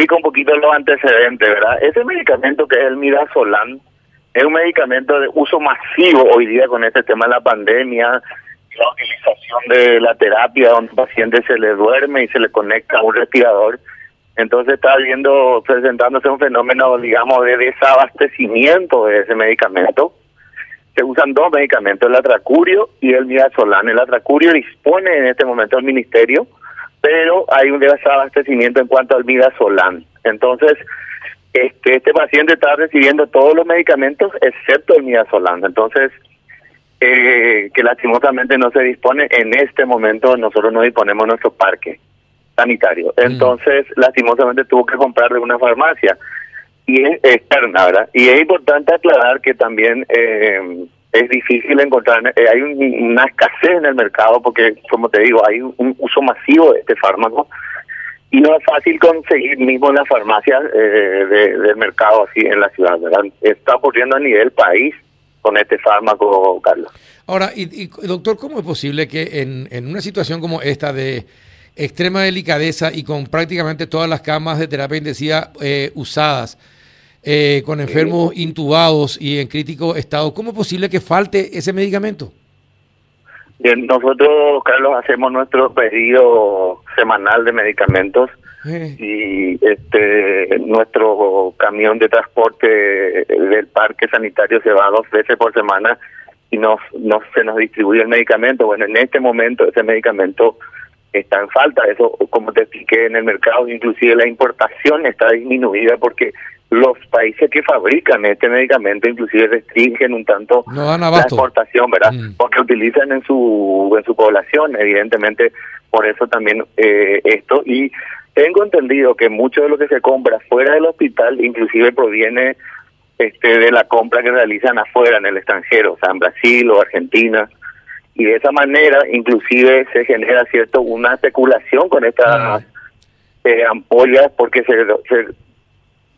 explico un poquito los antecedentes, ¿verdad? Ese medicamento que es el Midazolam es un medicamento de uso masivo hoy día con este tema de la pandemia, la utilización de la terapia donde el paciente se le duerme y se le conecta a un respirador. Entonces está viendo, presentándose un fenómeno, digamos, de desabastecimiento de ese medicamento. Se usan dos medicamentos, el atracurio y el midazolam. El atracurio dispone en este momento el ministerio pero hay un desabastecimiento en cuanto al midazolam. Entonces, este, este paciente está recibiendo todos los medicamentos excepto el midazolam. Entonces, eh, que lastimosamente no se dispone en este momento, nosotros no disponemos nuestro parque sanitario. Mm. Entonces, lastimosamente tuvo que comprar de una farmacia y es externa, ¿verdad? Y es importante aclarar que también eh, es difícil encontrar, eh, hay una escasez en el mercado porque, como te digo, hay un, uso masivo de este fármaco y no es fácil conseguir mismo en las farmacias eh, del mercado así en la ciudad, ¿verdad? Está ocurriendo a nivel país con este fármaco, Carlos. Ahora, y, doctor, ¿cómo es posible que en, en una situación como esta de extrema delicadeza y con prácticamente todas las camas de terapia intensiva eh, usadas, eh, con enfermos intubados y en crítico estado, ¿cómo es posible que falte ese medicamento? Bien, nosotros, Carlos, hacemos nuestro pedido semanal de medicamentos eh. y este nuestro camión de transporte del parque sanitario se va dos veces por semana y nos, nos se nos distribuye el medicamento. Bueno, en este momento ese medicamento está en falta. Eso, como te expliqué en el mercado, inclusive la importación está disminuida porque los países que fabrican este medicamento inclusive restringen un tanto la exportación, ¿verdad? Mm. Porque utilizan en su en su población, evidentemente, por eso también eh, esto. Y tengo entendido que mucho de lo que se compra fuera del hospital inclusive proviene este de la compra que realizan afuera, en el extranjero, o sea, en Brasil o Argentina. Y de esa manera inclusive se genera, ¿cierto?, una especulación con estas ah. eh, ampollas porque se, se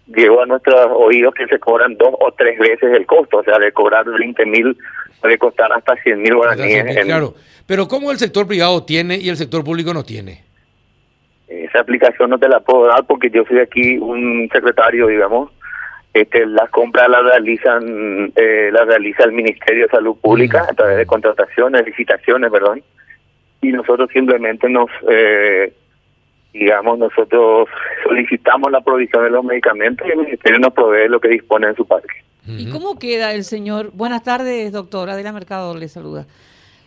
llegó a nuestros oídos que se cobran dos o tres veces el costo, o sea, de cobrar 20 mil, puede costar hasta 100 mil guaraníes. Claro, pero ¿cómo el sector privado tiene y el sector público no tiene? Esa aplicación no te la puedo dar porque yo soy aquí un secretario, digamos. Este, las compras las realizan eh, las realiza el Ministerio de Salud Pública mm. a través de contrataciones, licitaciones, perdón. Y nosotros simplemente nos eh, digamos, nosotros solicitamos la provisión de los medicamentos y el Ministerio nos provee lo que dispone en su parque. ¿Y cómo queda el señor? Buenas tardes, doctora. Adela Mercado le saluda.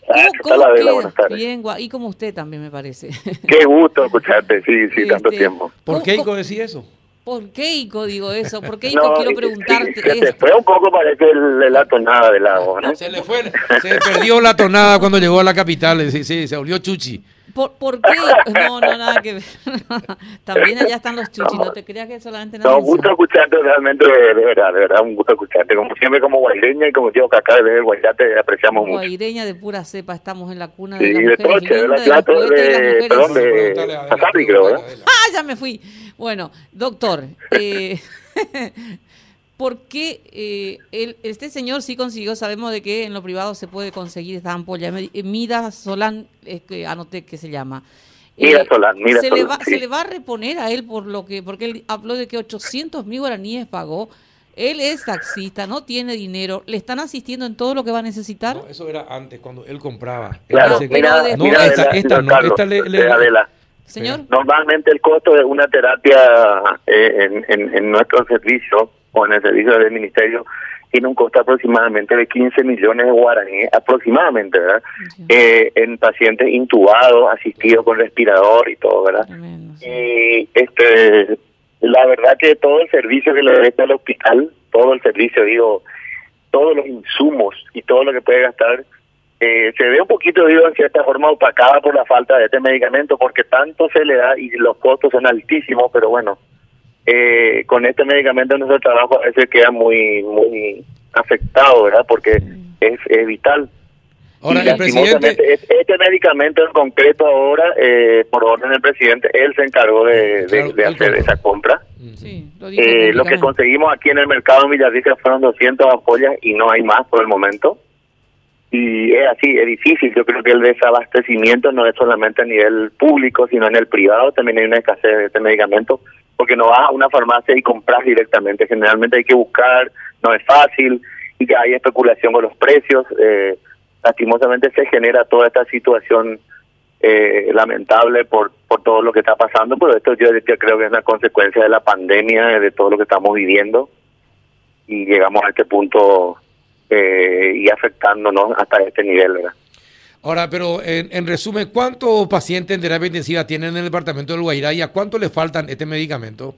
Ah, ¿Cómo, Adela? Buenas tardes. Bien, y como usted también me parece. Qué gusto escucharte, sí, sí, tanto este, tiempo. ¿Por qué Ico decía eso? ¿Por qué Ico digo eso? ¿Por qué Ico quiero preguntarte se, fue un poco parece la tonada del agua, ¿no? Se le fue, se perdió la tonada cuando llegó a la capital, sí, sí, se volvió chuchi. ¿Por, ¿Por, qué? No, no, nada que ver. También allá están los chuchis, no, te creas que solamente... No, un gusto escucharte realmente, de, verdad, de verdad, un gusto escucharte. Como siempre, como guaireña y como digo que acá de Guairate apreciamos mucho. Guaireña de pura cepa, estamos en la cuna de sí, las de mujeres de, la plata, de, de, perdón, de Azarri, creo, ¿verdad? Ah, ya me fui. Bueno, doctor, eh, ¿Por qué eh, este señor sí consiguió? Sabemos de que en lo privado se puede conseguir esta ampolla. Eh, Mida Solán, que anoté que se llama. Mida eh, Solán, Mida se, Solán, le va, se le va a reponer a él por lo que, porque él habló de que 800 mil guaraníes pagó. Él es taxista, no tiene dinero. ¿Le están asistiendo en todo lo que va a necesitar? No, eso era antes, cuando él compraba. Claro, mira, no, esta, esta, no, esta le, le, Señor. Normalmente el costo de una terapia en, en, en nuestro servicio o en el servicio del ministerio tiene un costo aproximadamente de 15 millones de guaraníes, aproximadamente, ¿verdad? Eh, en pacientes intubados, asistidos con respirador y todo, ¿verdad? Y este, la verdad que todo el servicio que le da al hospital, todo el servicio, digo, todos los insumos y todo lo que puede gastar, eh, se ve un poquito, digo, en cierta forma opacada por la falta de este medicamento, porque tanto se le da y los costos son altísimos, pero bueno, eh, con este medicamento nuestro trabajo a veces queda muy muy afectado, ¿verdad? Porque es, vital. Ahora, el presidente... Este medicamento en concreto ahora, eh, por orden del presidente, él se encargó de, hacer esa compra. Sí, lo, eh, lo que conseguimos aquí en el mercado en Villarrica fueron 200 ampollas y no hay más por el momento. Y es así, es difícil. Yo creo que el desabastecimiento no es solamente a nivel público, sino en el privado también hay una escasez de este medicamento porque no vas a una farmacia y compras directamente. Generalmente hay que buscar, no es fácil y que hay especulación con los precios. Eh, lastimosamente se genera toda esta situación eh, lamentable por, por todo lo que está pasando, pero esto yo, creo que es una consecuencia de la pandemia, de todo lo que estamos viviendo y llegamos a este punto eh, y afectándonos hasta este nivel, ¿verdad? Ahora, pero en, resumen, ¿cuántos pacientes en terapia intensiva tienen en el departamento del Guairá y a cuánto le faltan este medicamento?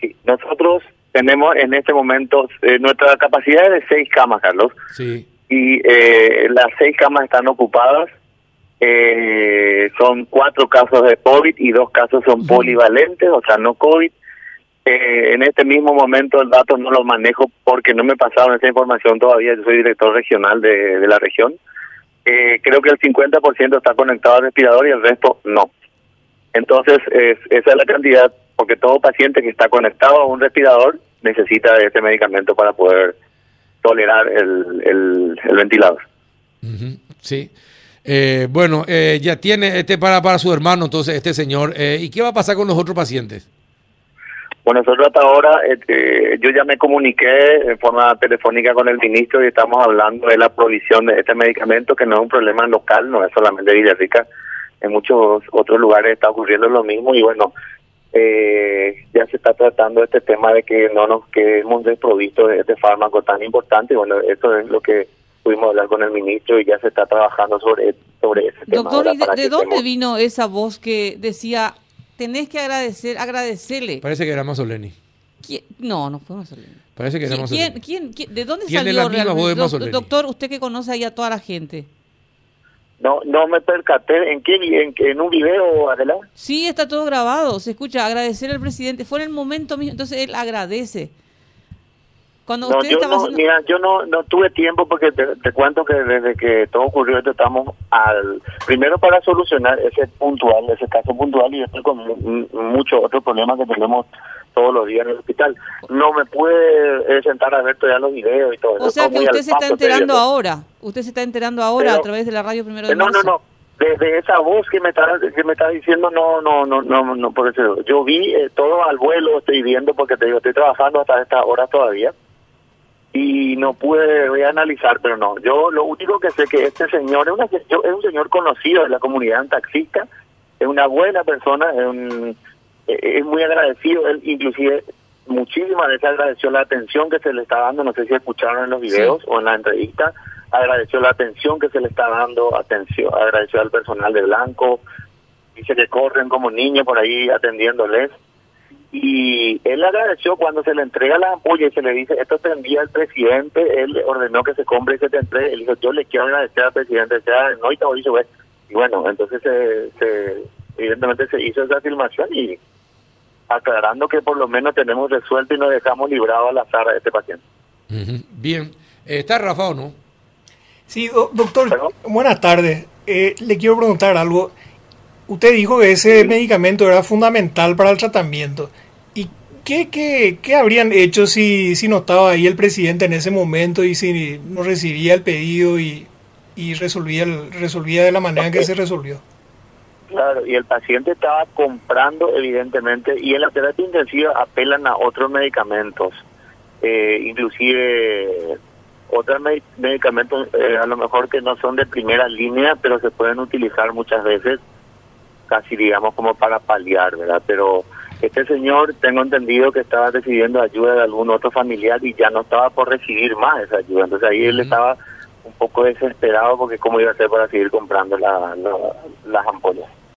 Sí, nosotros tenemos en este momento eh, nuestra capacidad es de seis camas, Carlos. Sí. Y eh, las seis camas están ocupadas. Eh, son cuatro casos de COVID y dos casos son polivalentes, o sea, no COVID. En este mismo momento el dato no lo manejo porque no me pasaron esa información todavía. Yo soy director regional de, de la región eh, creo que el 50% está conectado al respirador y el resto no. Entonces, esa es la cantidad, porque todo paciente que está conectado a un respirador necesita ese medicamento para poder tolerar el, el, ventilador. Sí. Eh, bueno, eh, ya tiene este para, para su hermano, entonces, este señor. Eh, ¿Y qué va a pasar con los otros pacientes? Bueno, nosotros hasta ahora, este, yo ya me comuniqué en forma telefónica con el ministro y estamos hablando de la provisión de este medicamento, que no es un problema local, no es solamente Villarrica, en muchos otros lugares está ocurriendo lo mismo y bueno, eh, ya se está tratando este tema de que no nos quedemos desprovistos de este fármaco tan importante y bueno, eso es lo que pudimos hablar con el ministro y ya se está trabajando sobre, sobre ese tema. Doctor, ¿de, dónde vino esa voz que decía tenés que agradecer, agradecerle. Parece que era Mazzoleni. No, no fue Mazzoleni. Parece que era Mazzoleni. ¿Quién, quién, de dónde salió realmente? doctor, usted que conoce ahí a toda la gente. No, no me percaté. ¿En qué? ¿En, en un video, adelante? Sí, está todo grabado. Se escucha agradecer al presidente. Fue en el momento mismo. Entonces él agradece. Cuando no, yo no, mira, yo no, no tuve tiempo porque te, cuento que desde que todo ocurrió estamos al primero para solucionar ese puntual, ese caso puntual y después con muchos otros problemas que tenemos todos los días en el hospital. No me pude eh, sentar a ver todavía los videos y todo. O sea que usted se está enterando ahora. Usted se está enterando ahora a través de la radio primero de No, no, no. Desde esa voz que me está que me está diciendo no no no no no por eso yo vi eh, todo al vuelo estoy viendo porque te digo estoy trabajando hasta esta hora todavía y no pude voy a analizar, pero no. Yo lo único que sé que este señor es, una, es un señor conocido de la comunidad taxista, es una buena persona, es, un, es muy agradecido, él inclusive muchísimas veces agradeció la atención que se le está dando, no sé si escucharon en los videos o en la entrevista, agradeció la atención que se le está dando, atención, agradeció al personal de Blanco, dice que corren como niños por ahí atendiéndoles y él agradeció cuando se le entrega la ampolla y se le dice, esto te envía el presidente, él ordenó que se compre y se te entregue, él dijo, yo le quiero agradecer al presidente, sea, no, y te dicho, y bueno, entonces se, evidentemente se hizo esa filmación y aclarando que por lo menos tenemos resuelto y nos dejamos librado al azar a este paciente. Bien, ¿está Rafa o no? Sí, doctor, buenas tardes. Eh, le quiero preguntar algo. Usted dijo que ese medicamento era fundamental para el tratamiento. ¿Y qué, qué, qué habrían hecho si, si no estaba ahí el presidente en ese momento y si no recibía el pedido y, y resolvía, resolvía de la manera en que se resolvió? Claro, y el paciente estaba comprando evidentemente, y en la terapia intensiva apelan a otros medicamentos, eh, inclusive otros medicamentos eh, a lo mejor que no son de primera línea, pero se pueden utilizar muchas veces casi digamos como para paliar, ¿verdad? Pero este señor tengo entendido que estaba recibiendo ayuda de algún otro familiar y ya no estaba por recibir más esa ayuda. Entonces ahí él estaba un poco desesperado porque cómo iba a hacer para seguir comprando la, las ampollas.